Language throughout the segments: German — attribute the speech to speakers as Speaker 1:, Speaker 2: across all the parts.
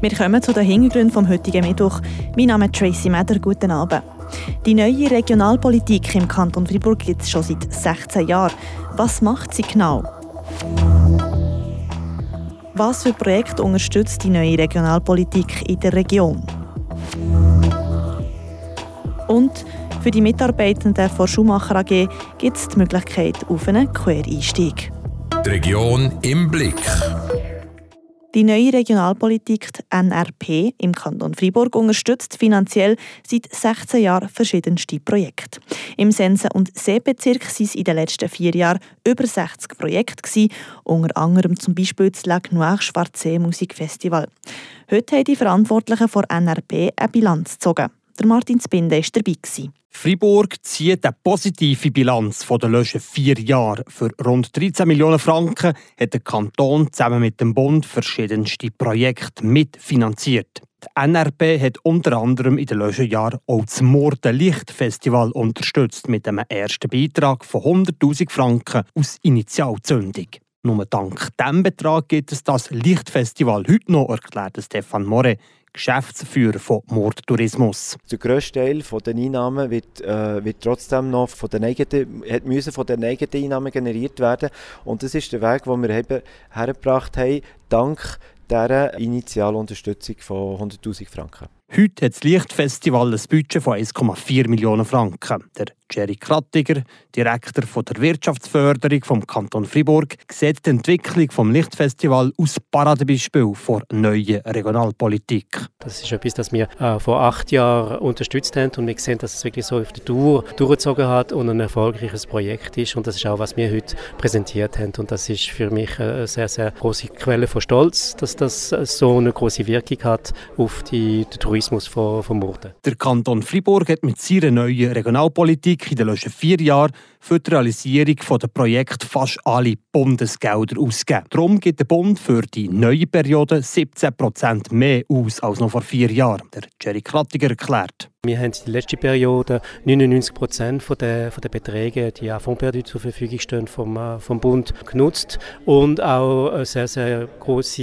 Speaker 1: Wir kommen zu den Hintergründen vom heutigen Mittwoch. Mein Name ist Tracy Meder. Guten Abend. Die neue Regionalpolitik im Kanton Fribourg gibt es schon seit 16 Jahren. Was macht sie genau? Was für Projekte unterstützt die neue Regionalpolitik in der Region? Und für die Mitarbeitenden der Schumacher AG gibt es die Möglichkeit auf einen Quereinstieg.
Speaker 2: Die Region im Blick.
Speaker 1: Die neue Regionalpolitik NRP im Kanton Fribourg unterstützt finanziell seit 16 Jahren verschiedenste Projekte. Im Sensen- und Seebezirk waren es in den letzten vier Jahren über 60 Projekte, gewesen, unter anderem zum Beispiel das Lac Noir Schwarzsee Musikfestival. Heute haben die Verantwortlichen von NRP eine Bilanz gezogen. Der Martin Spinde war dabei.
Speaker 3: Fribourg zieht eine positive Bilanz von den letzten vier Jahren. Für rund 13 Millionen Franken hat der Kanton zusammen mit dem Bund verschiedenste Projekte mitfinanziert. Die NRP hat unter anderem in den letzten Jahren auch das Morden Lichtfestival unterstützt mit einem ersten Beitrag von 100.000 Franken aus Initialzündung. Nur dank diesem Betrag gibt es das Lichtfestival heute noch, erklärt Stefan More, Geschäftsführer von Mordtourismus.
Speaker 4: Der grösste Teil der Einnahmen wird, äh, wird trotzdem noch von den eigenen, hat müssen von den eigenen Einnahmen generiert werden. Und das ist der Weg, den wir eben hergebracht haben, dank dieser Initialunterstützung von 100'000 Franken.
Speaker 3: Heute hat das Lichtfestival ein Budget von 1,4 Millionen Franken. Der Jerry Krattiger, Direktor von der Wirtschaftsförderung vom Kanton Fribourg, sieht die Entwicklung des Lichtfestivals als Paradebeispiel für neue Regionalpolitik.
Speaker 5: Das ist etwas, das wir äh, vor acht Jahren unterstützt haben und wir sehen, dass es wirklich so auf die Tour durchgezogen hat und ein erfolgreiches Projekt ist und das ist auch, was wir heute präsentiert haben und das ist für mich eine sehr, sehr große Quelle von Stolz, dass das so eine große Wirkung hat auf die, den Tourismus von, von Murten.
Speaker 3: Der Kanton Fribourg hat mit seiner neuen Regionalpolitik Politik in den letzten vier Jahren für die Realisierung der Projekte fast alle Bundesgelder ausgegeben. Darum gibt der Bund für die neue Periode 17 Prozent mehr aus als noch vor vier Jahren. Der Jerry Krattiger erklärt.
Speaker 5: Wir haben in der letzten Periode 99 Prozent der, der Beträge, die auch Fondsperdu zur Verfügung stehen, vom, äh, vom Bund genutzt und auch eine sehr, sehr große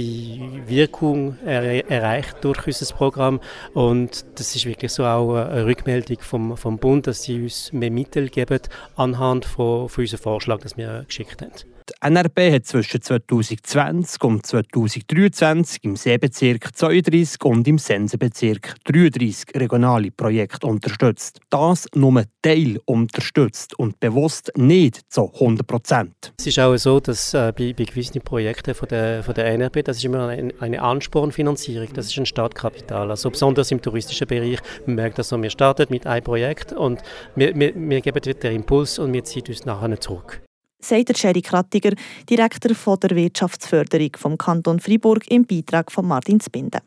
Speaker 5: Wirkung er, erreicht durch unser Programm. Und das ist wirklich so auch eine Rückmeldung vom, vom Bund, dass sie uns mehr Mittel geben anhand von, von unserem Vorschlag, den wir geschickt haben.
Speaker 3: Die NRB hat zwischen 2020 und 2023 im Seebezirk 32 und im Sensenbezirk 33 regionale Projekte unterstützt. Das nur Teil unterstützt und bewusst nicht zu 100 Prozent.
Speaker 5: Es ist auch so, dass äh, bei, bei, gewissen Projekten von der, von der NRB, das ist immer eine, eine Anspornfinanzierung, das ist ein Startkapital. Also besonders im touristischen Bereich, man merkt das so, wir starten mit einem Projekt und wir, wir, wir geben den Impuls und wir ziehen uns nachher zurück
Speaker 1: sagt der Sherry Krattiger, Direktor von der Wirtschaftsförderung vom Kanton Freiburg im Beitrag von Martin Spinde.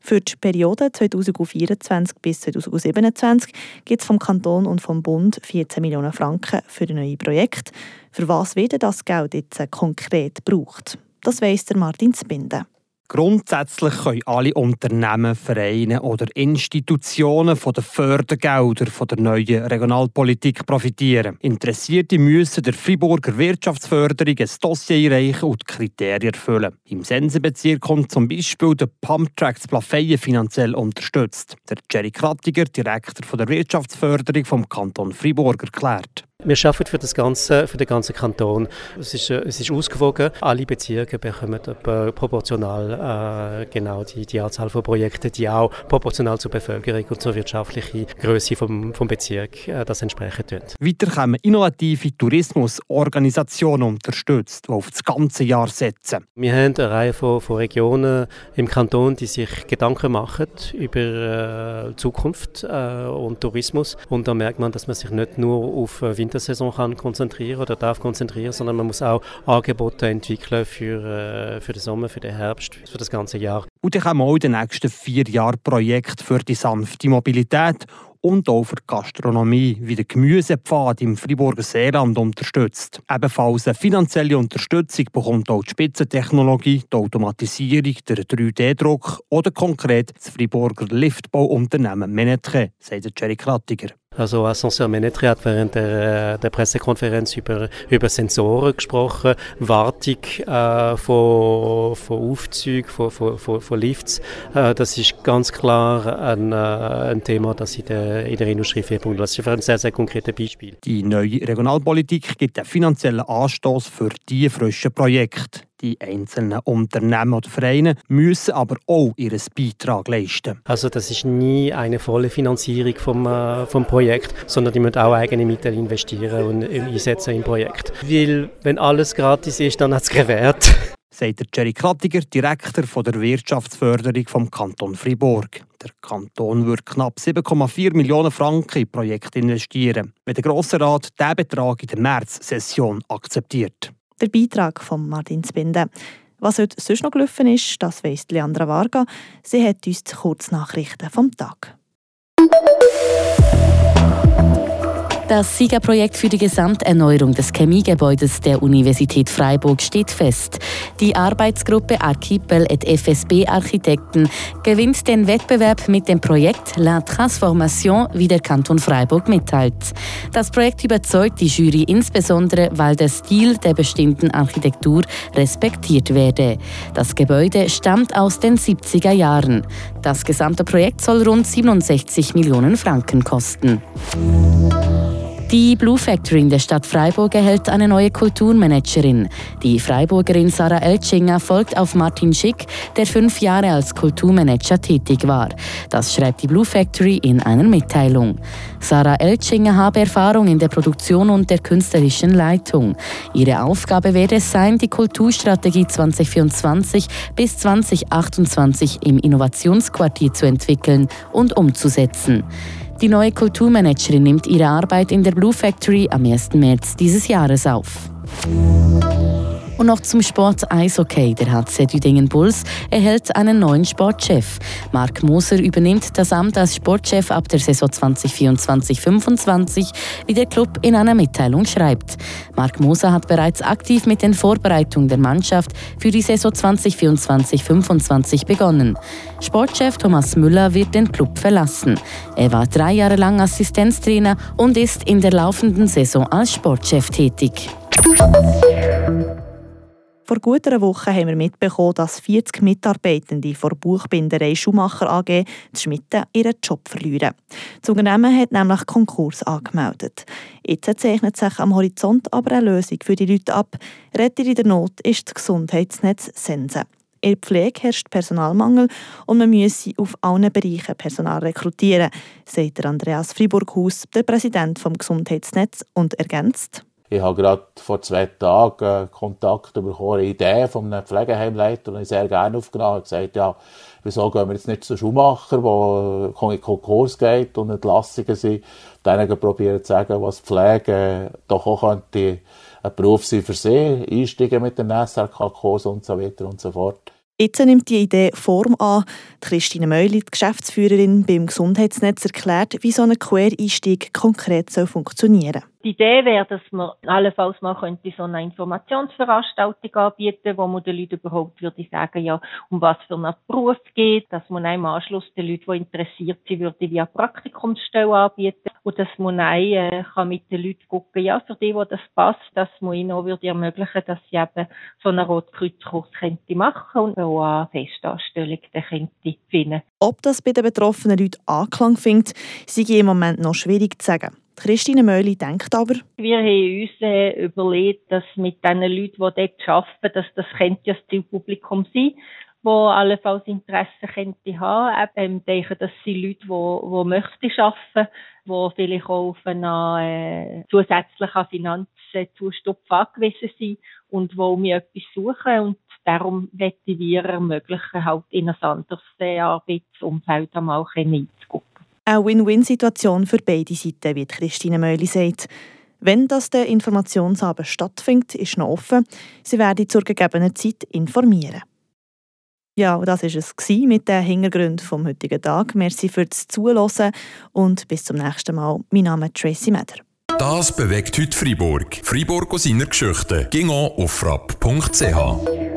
Speaker 1: Für die Periode 2024 bis 2027 gibt es vom Kanton und vom Bund 14 Millionen Franken für neue Projekte. Für was wird das Geld jetzt konkret gebraucht? Das weiss der Martin Spinde.
Speaker 3: Grundsätzlich können alle Unternehmen, Vereine oder Institutionen von den Fördergeldern von der neuen Regionalpolitik profitieren. Interessierte müssen der Friburger Wirtschaftsförderung ein Dossier einreichen und die Kriterien erfüllen. Im Sensenbezirk kommt zum Beispiel der Pumptrack Plafeyen finanziell unterstützt. Der Jerry Krattiger, Direktor der Wirtschaftsförderung vom Kanton Fribourg, erklärt.
Speaker 5: Wir arbeiten für, das ganze, für den ganzen Kanton. Es ist, äh, es ist ausgewogen. Alle Bezirke bekommen proportional äh, genau die, die Anzahl von Projekten, die auch proportional zur Bevölkerung und zur wirtschaftlichen Größe vom, vom Bezirk äh, das entsprechen tun.
Speaker 3: Weiter können innovative Tourismusorganisationen unterstützt, die auf das ganze Jahr setzen.
Speaker 5: Wir haben eine Reihe von, von Regionen im Kanton, die sich Gedanken machen über äh, Zukunft äh, und Tourismus. Und da merkt man, dass man sich nicht nur auf Winter Wintersaison kann konzentrieren oder darf konzentrieren, sondern man muss auch Angebote entwickeln für, äh, für den Sommer, für den Herbst, für das ganze Jahr.
Speaker 3: Und ich haben auch in den nächsten vier Jahren Projekte für die sanfte Mobilität und auch für die Gastronomie wie der Gemüsepfad im Friburger Seeland unterstützt. Ebenfalls eine finanzielle Unterstützung bekommt auch die Spitzentechnologie, die Automatisierung, der 3D-Druck oder konkret das Friburger Liftbauunternehmen Menetche, sagt Jerry Krattiger.
Speaker 5: Also Ascenseur Menetri hat während der, der Pressekonferenz über, über Sensoren gesprochen, Wartung äh, von, von Aufzügen, von, von, von, von Lifts. Äh, das ist ganz klar ein, äh, ein Thema, das in der, in der Industrie 4.0 das ist ein sehr, sehr konkretes Beispiel.
Speaker 3: Die neue Regionalpolitik gibt einen finanziellen Anstoß für die frischen Projekte. Die einzelnen Unternehmen oder Vereine müssen aber auch ihren Beitrag leisten.
Speaker 5: Also das ist nie eine volle Finanzierung vom, äh, vom Projekt, sondern die müssen auch eigene Mittel investieren und einsetzen im Projekt. Weil wenn alles gratis ist, dann hat es gewährt.
Speaker 3: Sagt der Jerry Krattiger, Direktor der Wirtschaftsförderung vom Kanton Fribourg. Der Kanton würde knapp 7,4 Millionen Franken in Projekte investieren, wenn der Grosse Rat diesen Betrag in der März-Session akzeptiert.
Speaker 1: Der Beitrag von Martin Zbinde. Was heute sonst noch gelaufen ist, das weiss Leandra Varga. Sie hat uns die Kurznachrichten vom Tag.
Speaker 6: Das Siegerprojekt für die Gesamterneuerung des Chemiegebäudes der Universität Freiburg steht fest. Die Arbeitsgruppe Archipel et FSB Architekten gewinnt den Wettbewerb mit dem Projekt La Transformation, wie der Kanton Freiburg mitteilt. Das Projekt überzeugt die Jury insbesondere, weil der Stil der bestimmten Architektur respektiert werde. Das Gebäude stammt aus den 70er Jahren. Das gesamte Projekt soll rund 67 Millionen Franken kosten. Die Blue Factory in der Stadt Freiburg erhält eine neue Kulturmanagerin. Die Freiburgerin Sarah Eltschinger folgt auf Martin Schick, der fünf Jahre als Kulturmanager tätig war. Das schreibt die Blue Factory in einer Mitteilung. Sarah Eltschinger habe Erfahrung in der Produktion und der künstlerischen Leitung. Ihre Aufgabe werde es sein, die Kulturstrategie 2024 bis 2028 im Innovationsquartier zu entwickeln und umzusetzen. Die neue Kulturmanagerin nimmt ihre Arbeit in der Blue Factory am 1. März dieses Jahres auf. Und noch zum Sport Eishockey. Der HC Düdingen Bulls erhält einen neuen Sportchef. Marc Moser übernimmt das Amt als Sportchef ab der Saison 2024-25, wie der Club in einer Mitteilung schreibt. Marc Moser hat bereits aktiv mit den Vorbereitungen der Mannschaft für die Saison 2024-25 begonnen. Sportchef Thomas Müller wird den Club verlassen. Er war drei Jahre lang Assistenztrainer und ist in der laufenden Saison als Sportchef tätig.
Speaker 1: Vor gut einer Woche haben wir mitbekommen, dass 40 Mitarbeitende der Buchbinderei Schumacher AG die Schmitten ihren Job verlieren. Das Unternehmen hat nämlich Konkurs angemeldet. Jetzt zeichnet sich am Horizont aber eine Lösung für die Leute ab. Retter in der Not ist das Gesundheitsnetz Sense. In der Pflege herrscht Personalmangel und man müsse auf allen Bereichen Personal rekrutieren, sagt Andreas Friburghaus, der Präsident vom Gesundheitsnetz, und ergänzt.
Speaker 7: Ich habe gerade vor zwei Tagen Kontakt bekommen, eine Idee von einem Pflegeheimleiter, den ich sehr gerne aufgenommen habe. gesagt, ja, wieso gehen wir jetzt nicht zu Schuhmacher, der in Konkurs geht und Entlassungen sind, denen probieren zu sagen, was Pflege doch auch könnte ein Beruf sein für sie, einsteigen mit den SRK-Kurs und so weiter und so fort.
Speaker 1: Jetzt nimmt die Idee Form an. Christine Meuli, die Geschäftsführerin beim Gesundheitsnetz, erklärt, wie so ein Quereinstieg konkret funktionieren soll.
Speaker 8: Die Idee wäre, dass man allenfalls mal könnte so eine Informationsveranstaltung anbieten, wo man den Leuten überhaupt würde sagen, ja, um was für einen Beruf geht, dass man im Anschluss den Leuten, die interessiert sind, würde via Praktikumsstelle anbieten und dass man auch, äh, kann mit den Leuten gucken, ja, für die, wo das passt, dass man ihnen auch würde ermöglichen, dass sie eben so einen Rotkreuzkurs könnte machen und auch eine Festanstellung dann könnte finden.
Speaker 1: Ob das bei den betroffenen Leuten Anklang findet, sei im Moment noch schwierig zu sagen. Christine Möhli denkt aber,
Speaker 8: wir haben uns äh, überlegt, dass mit den Leuten, die dort arbeiten, dass das könnte ja das Zielpublikum sein wo allenfalls Interesse könnte haben. Eben denken, dass sie Leute, die, die möchten arbeiten, die vielleicht auch auf einen äh, zusätzlichen Finanzzustupf angewiesen sind und wo mir etwas suchen und darum möchten wir ermöglichen, halt in ein anderes äh, Arbeitsumfeld einmal hineinzugucken.
Speaker 1: Eine Win-Win-Situation für beide Seiten, wie Christine Möhli sagt. Wenn das der Informationsabend stattfindet, ist noch offen. Sie werden zur gegebenen Zeit informieren. Ja, das war es mit den Hintergründen vom heutigen Tag. Merci fürs Zuhören und bis zum nächsten Mal. Mein Name ist Tracy Meder.
Speaker 2: Das bewegt heute Freiburg. Freiburg aus seiner Geschichte. Ging auf frapp.ch.